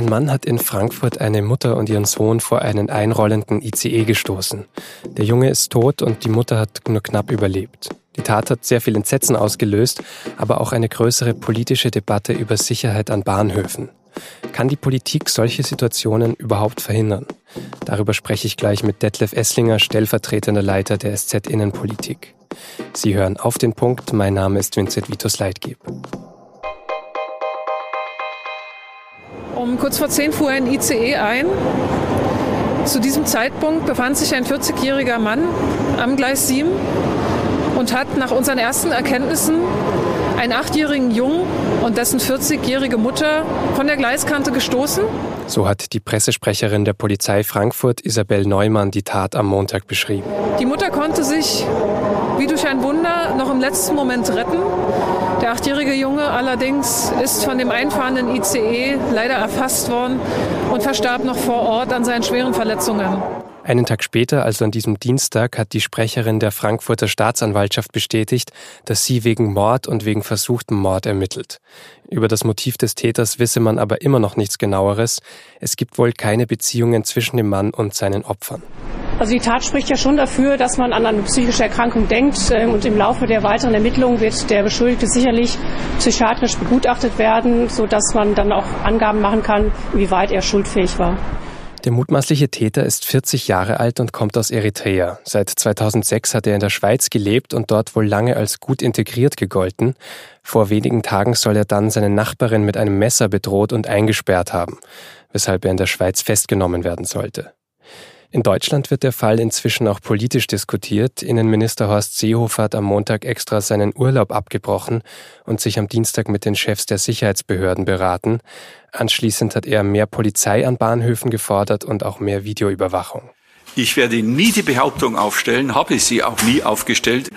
Ein Mann hat in Frankfurt eine Mutter und ihren Sohn vor einen einrollenden ICE gestoßen. Der Junge ist tot und die Mutter hat nur knapp überlebt. Die Tat hat sehr viel Entsetzen ausgelöst, aber auch eine größere politische Debatte über Sicherheit an Bahnhöfen. Kann die Politik solche Situationen überhaupt verhindern? Darüber spreche ich gleich mit Detlef Esslinger, stellvertretender Leiter der SZ Innenpolitik. Sie hören auf den Punkt. Mein Name ist Vincent Vitus Leitgeb. Um kurz vor 10 fuhr ein ICE ein. Zu diesem Zeitpunkt befand sich ein 40-jähriger Mann am Gleis 7 und hat nach unseren ersten Erkenntnissen einen achtjährigen Jungen und dessen 40-jährige Mutter von der Gleiskante gestoßen. So hat die Pressesprecherin der Polizei Frankfurt, Isabel Neumann, die Tat am Montag beschrieben. Die Mutter konnte sich wie durch ein Wunder noch im letzten Moment retten. Der achtjährige Junge allerdings ist von dem einfahrenden ICE leider erfasst worden und verstarb noch vor Ort an seinen schweren Verletzungen. Einen Tag später, also an diesem Dienstag, hat die Sprecherin der Frankfurter Staatsanwaltschaft bestätigt, dass sie wegen Mord und wegen versuchtem Mord ermittelt. Über das Motiv des Täters wisse man aber immer noch nichts genaueres. Es gibt wohl keine Beziehungen zwischen dem Mann und seinen Opfern. Also die Tat spricht ja schon dafür, dass man an eine psychische Erkrankung denkt äh, und im Laufe der weiteren Ermittlungen wird der Beschuldigte sicherlich psychiatrisch begutachtet werden, sodass man dann auch Angaben machen kann, wie weit er schuldfähig war. Der mutmaßliche Täter ist 40 Jahre alt und kommt aus Eritrea. Seit 2006 hat er in der Schweiz gelebt und dort wohl lange als gut integriert gegolten. Vor wenigen Tagen soll er dann seine Nachbarin mit einem Messer bedroht und eingesperrt haben, weshalb er in der Schweiz festgenommen werden sollte. In Deutschland wird der Fall inzwischen auch politisch diskutiert. Innenminister Horst Seehofer hat am Montag extra seinen Urlaub abgebrochen und sich am Dienstag mit den Chefs der Sicherheitsbehörden beraten. Anschließend hat er mehr Polizei an Bahnhöfen gefordert und auch mehr Videoüberwachung. Ich werde nie die Behauptung aufstellen, habe sie auch nie aufgestellt,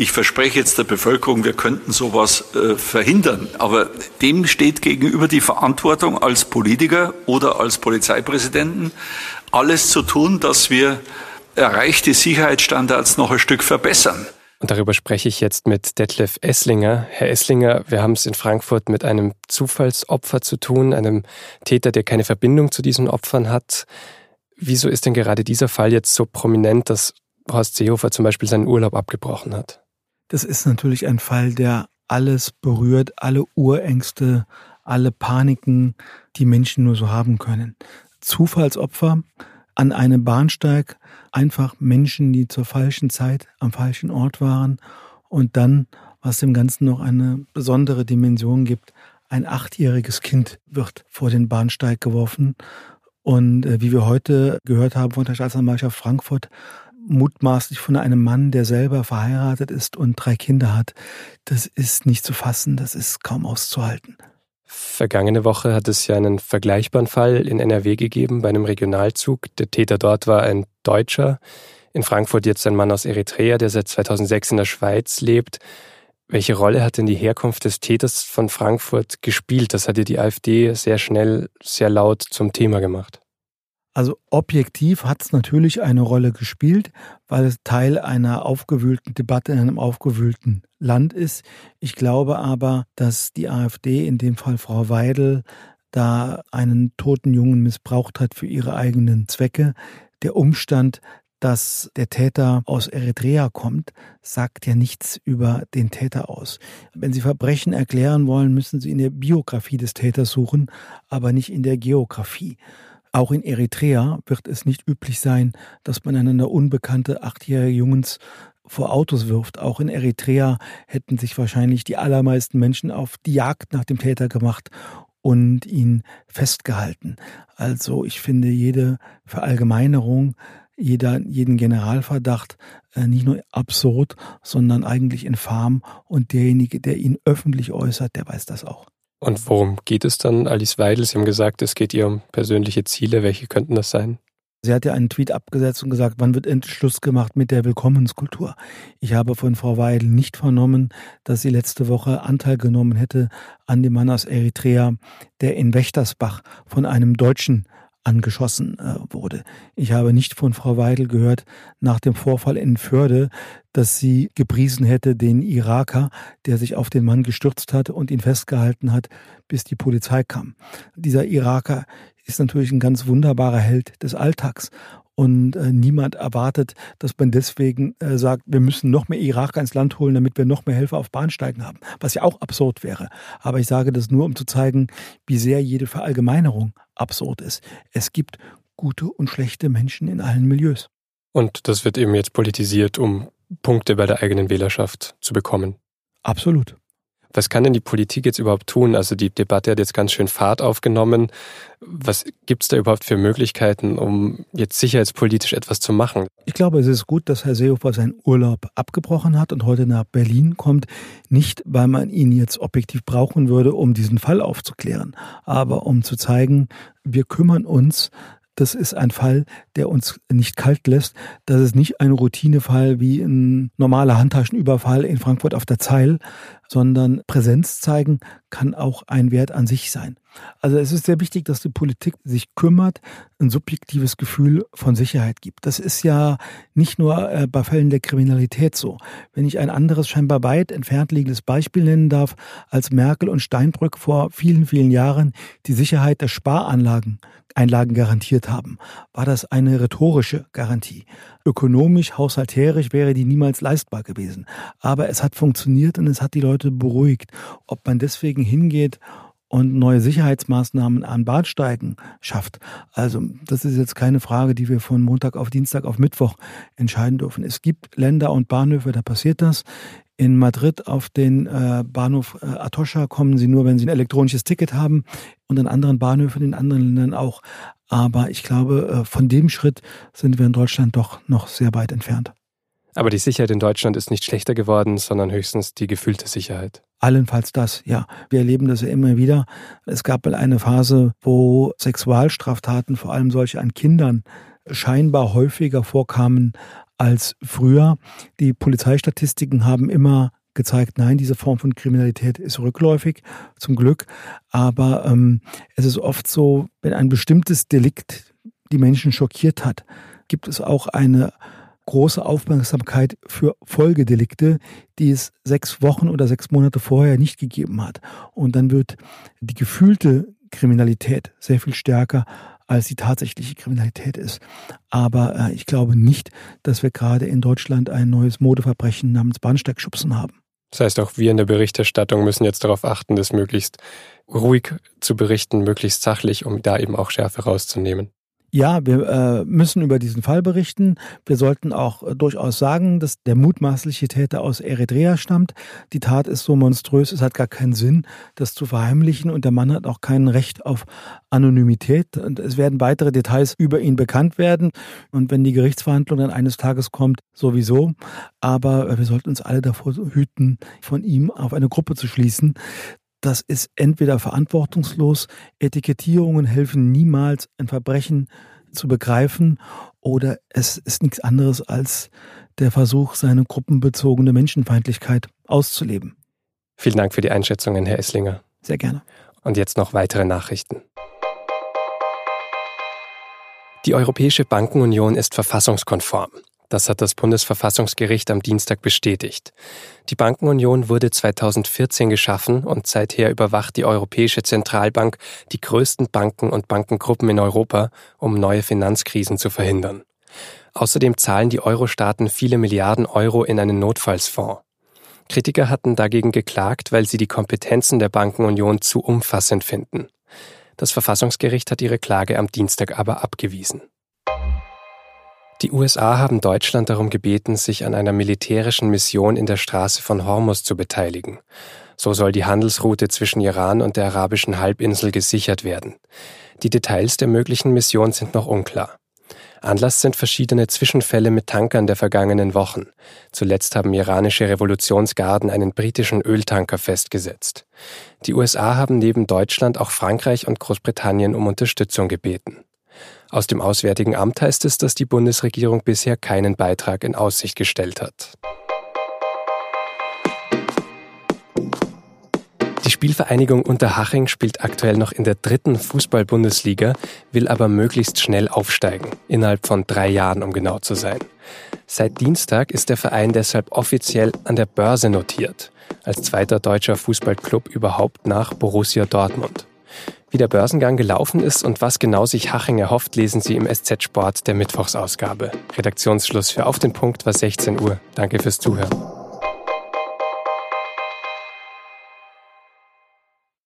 ich verspreche jetzt der Bevölkerung, wir könnten sowas äh, verhindern. Aber dem steht gegenüber die Verantwortung als Politiker oder als Polizeipräsidenten, alles zu tun, dass wir erreichte Sicherheitsstandards noch ein Stück verbessern. Und darüber spreche ich jetzt mit Detlef Esslinger. Herr Esslinger, wir haben es in Frankfurt mit einem Zufallsopfer zu tun, einem Täter, der keine Verbindung zu diesen Opfern hat. Wieso ist denn gerade dieser Fall jetzt so prominent, dass Horst Seehofer zum Beispiel seinen Urlaub abgebrochen hat? Das ist natürlich ein Fall, der alles berührt, alle Urängste, alle Paniken, die Menschen nur so haben können. Zufallsopfer an einem Bahnsteig, einfach Menschen, die zur falschen Zeit am falschen Ort waren und dann, was dem Ganzen noch eine besondere Dimension gibt, ein achtjähriges Kind wird vor den Bahnsteig geworfen. Und äh, wie wir heute gehört haben von der Staatsanwaltschaft Frankfurt, mutmaßlich von einem Mann, der selber verheiratet ist und drei Kinder hat. Das ist nicht zu fassen, das ist kaum auszuhalten. Vergangene Woche hat es ja einen vergleichbaren Fall in NRW gegeben bei einem Regionalzug. Der Täter dort war ein Deutscher. In Frankfurt jetzt ein Mann aus Eritrea, der seit 2006 in der Schweiz lebt. Welche Rolle hat denn die Herkunft des Täters von Frankfurt gespielt? Das hat ja die AfD sehr schnell, sehr laut zum Thema gemacht. Also objektiv hat es natürlich eine Rolle gespielt, weil es Teil einer aufgewühlten Debatte in einem aufgewühlten Land ist. Ich glaube aber, dass die AfD, in dem Fall Frau Weidel, da einen toten Jungen missbraucht hat für ihre eigenen Zwecke. Der Umstand, dass der Täter aus Eritrea kommt, sagt ja nichts über den Täter aus. Wenn Sie Verbrechen erklären wollen, müssen Sie in der Biografie des Täters suchen, aber nicht in der Geografie. Auch in Eritrea wird es nicht üblich sein, dass man einander unbekannte achtjährige Jungs vor Autos wirft. Auch in Eritrea hätten sich wahrscheinlich die allermeisten Menschen auf die Jagd nach dem Täter gemacht und ihn festgehalten. Also ich finde jede Verallgemeinerung, jeder, jeden Generalverdacht äh, nicht nur absurd, sondern eigentlich infam und derjenige, der ihn öffentlich äußert, der weiß das auch. Und worum geht es dann, Alice Weidel? Sie haben gesagt, es geht ihr um persönliche Ziele. Welche könnten das sein? Sie hat ja einen Tweet abgesetzt und gesagt, wann wird endlich Schluss gemacht mit der Willkommenskultur? Ich habe von Frau Weidel nicht vernommen, dass sie letzte Woche Anteil genommen hätte an dem Mann aus Eritrea, der in Wächtersbach von einem Deutschen angeschossen äh, wurde. Ich habe nicht von Frau Weidel gehört nach dem Vorfall in Förde, dass sie gepriesen hätte den Iraker, der sich auf den Mann gestürzt hat und ihn festgehalten hat, bis die Polizei kam. Dieser Iraker ist natürlich ein ganz wunderbarer Held des Alltags. Und äh, niemand erwartet, dass man deswegen äh, sagt, wir müssen noch mehr Iraker ins Land holen, damit wir noch mehr Helfer auf Bahnsteigen haben. Was ja auch absurd wäre. Aber ich sage das nur, um zu zeigen, wie sehr jede Verallgemeinerung absurd ist. Es gibt gute und schlechte Menschen in allen Milieus. Und das wird eben jetzt politisiert, um Punkte bei der eigenen Wählerschaft zu bekommen. Absolut. Was kann denn die Politik jetzt überhaupt tun? Also die Debatte hat jetzt ganz schön Fahrt aufgenommen. Was gibt es da überhaupt für Möglichkeiten, um jetzt sicherheitspolitisch etwas zu machen? Ich glaube, es ist gut, dass Herr Seehofer seinen Urlaub abgebrochen hat und heute nach Berlin kommt. Nicht, weil man ihn jetzt objektiv brauchen würde, um diesen Fall aufzuklären, aber um zu zeigen, wir kümmern uns das ist ein Fall, der uns nicht kalt lässt. Das ist nicht ein Routinefall wie ein normaler Handtaschenüberfall in Frankfurt auf der Zeil, sondern Präsenz zeigen kann auch ein Wert an sich sein. Also es ist sehr wichtig, dass die Politik sich kümmert, ein subjektives Gefühl von Sicherheit gibt. Das ist ja nicht nur äh, bei Fällen der Kriminalität so. Wenn ich ein anderes, scheinbar weit entfernt liegendes Beispiel nennen darf, als Merkel und Steinbrück vor vielen, vielen Jahren die Sicherheit der Sparanlagen Einlagen garantiert haben, war das eine rhetorische Garantie. Ökonomisch, haushalterisch wäre die niemals leistbar gewesen. Aber es hat funktioniert und es hat die Leute beruhigt. Ob man deswegen hingeht und neue Sicherheitsmaßnahmen an Bahnsteigen schafft. Also das ist jetzt keine Frage, die wir von Montag auf Dienstag auf Mittwoch entscheiden dürfen. Es gibt Länder und Bahnhöfe, da passiert das. In Madrid auf den äh, Bahnhof äh, kommen sie nur, wenn sie ein elektronisches Ticket haben und an anderen Bahnhöfen in anderen Ländern auch. Aber ich glaube, äh, von dem Schritt sind wir in Deutschland doch noch sehr weit entfernt. Aber die Sicherheit in Deutschland ist nicht schlechter geworden, sondern höchstens die gefühlte Sicherheit. Allenfalls das, ja. Wir erleben das ja immer wieder. Es gab mal eine Phase, wo Sexualstraftaten, vor allem solche an Kindern, scheinbar häufiger vorkamen als früher. Die Polizeistatistiken haben immer gezeigt, nein, diese Form von Kriminalität ist rückläufig, zum Glück. Aber ähm, es ist oft so, wenn ein bestimmtes Delikt die Menschen schockiert hat, gibt es auch eine große Aufmerksamkeit für Folgedelikte, die es sechs Wochen oder sechs Monate vorher nicht gegeben hat. Und dann wird die gefühlte Kriminalität sehr viel stärker als die tatsächliche Kriminalität ist. Aber äh, ich glaube nicht, dass wir gerade in Deutschland ein neues Modeverbrechen namens Bahnsteigschubsen haben. Das heißt, auch wir in der Berichterstattung müssen jetzt darauf achten, das möglichst ruhig zu berichten, möglichst sachlich, um da eben auch Schärfe rauszunehmen. Ja, wir äh, müssen über diesen Fall berichten. Wir sollten auch äh, durchaus sagen, dass der mutmaßliche Täter aus Eritrea stammt. Die Tat ist so monströs, es hat gar keinen Sinn, das zu verheimlichen und der Mann hat auch kein Recht auf Anonymität. Und es werden weitere Details über ihn bekannt werden. Und wenn die Gerichtsverhandlung dann eines Tages kommt, sowieso. Aber wir sollten uns alle davor hüten, von ihm auf eine Gruppe zu schließen das ist entweder verantwortungslos, Etikettierungen helfen niemals, ein Verbrechen zu begreifen, oder es ist nichts anderes als der Versuch, seine gruppenbezogene Menschenfeindlichkeit auszuleben. Vielen Dank für die Einschätzungen, Herr Esslinger. Sehr gerne. Und jetzt noch weitere Nachrichten. Die Europäische Bankenunion ist verfassungskonform. Das hat das Bundesverfassungsgericht am Dienstag bestätigt. Die Bankenunion wurde 2014 geschaffen und seither überwacht die Europäische Zentralbank die größten Banken und Bankengruppen in Europa, um neue Finanzkrisen zu verhindern. Außerdem zahlen die Euro-Staaten viele Milliarden Euro in einen Notfallsfonds. Kritiker hatten dagegen geklagt, weil sie die Kompetenzen der Bankenunion zu umfassend finden. Das Verfassungsgericht hat ihre Klage am Dienstag aber abgewiesen. Die USA haben Deutschland darum gebeten, sich an einer militärischen Mission in der Straße von Hormuz zu beteiligen. So soll die Handelsroute zwischen Iran und der arabischen Halbinsel gesichert werden. Die Details der möglichen Mission sind noch unklar. Anlass sind verschiedene Zwischenfälle mit Tankern der vergangenen Wochen. Zuletzt haben iranische Revolutionsgarden einen britischen Öltanker festgesetzt. Die USA haben neben Deutschland auch Frankreich und Großbritannien um Unterstützung gebeten. Aus dem Auswärtigen Amt heißt es, dass die Bundesregierung bisher keinen Beitrag in Aussicht gestellt hat. Spielvereinigung Unterhaching spielt aktuell noch in der dritten Fußball-Bundesliga, will aber möglichst schnell aufsteigen, innerhalb von drei Jahren, um genau zu sein. Seit Dienstag ist der Verein deshalb offiziell an der Börse notiert, als zweiter deutscher Fußballclub überhaupt nach Borussia Dortmund. Wie der Börsengang gelaufen ist und was genau sich Haching erhofft, lesen Sie im SZ Sport der Mittwochsausgabe. Redaktionsschluss für Auf den Punkt war 16 Uhr. Danke fürs Zuhören.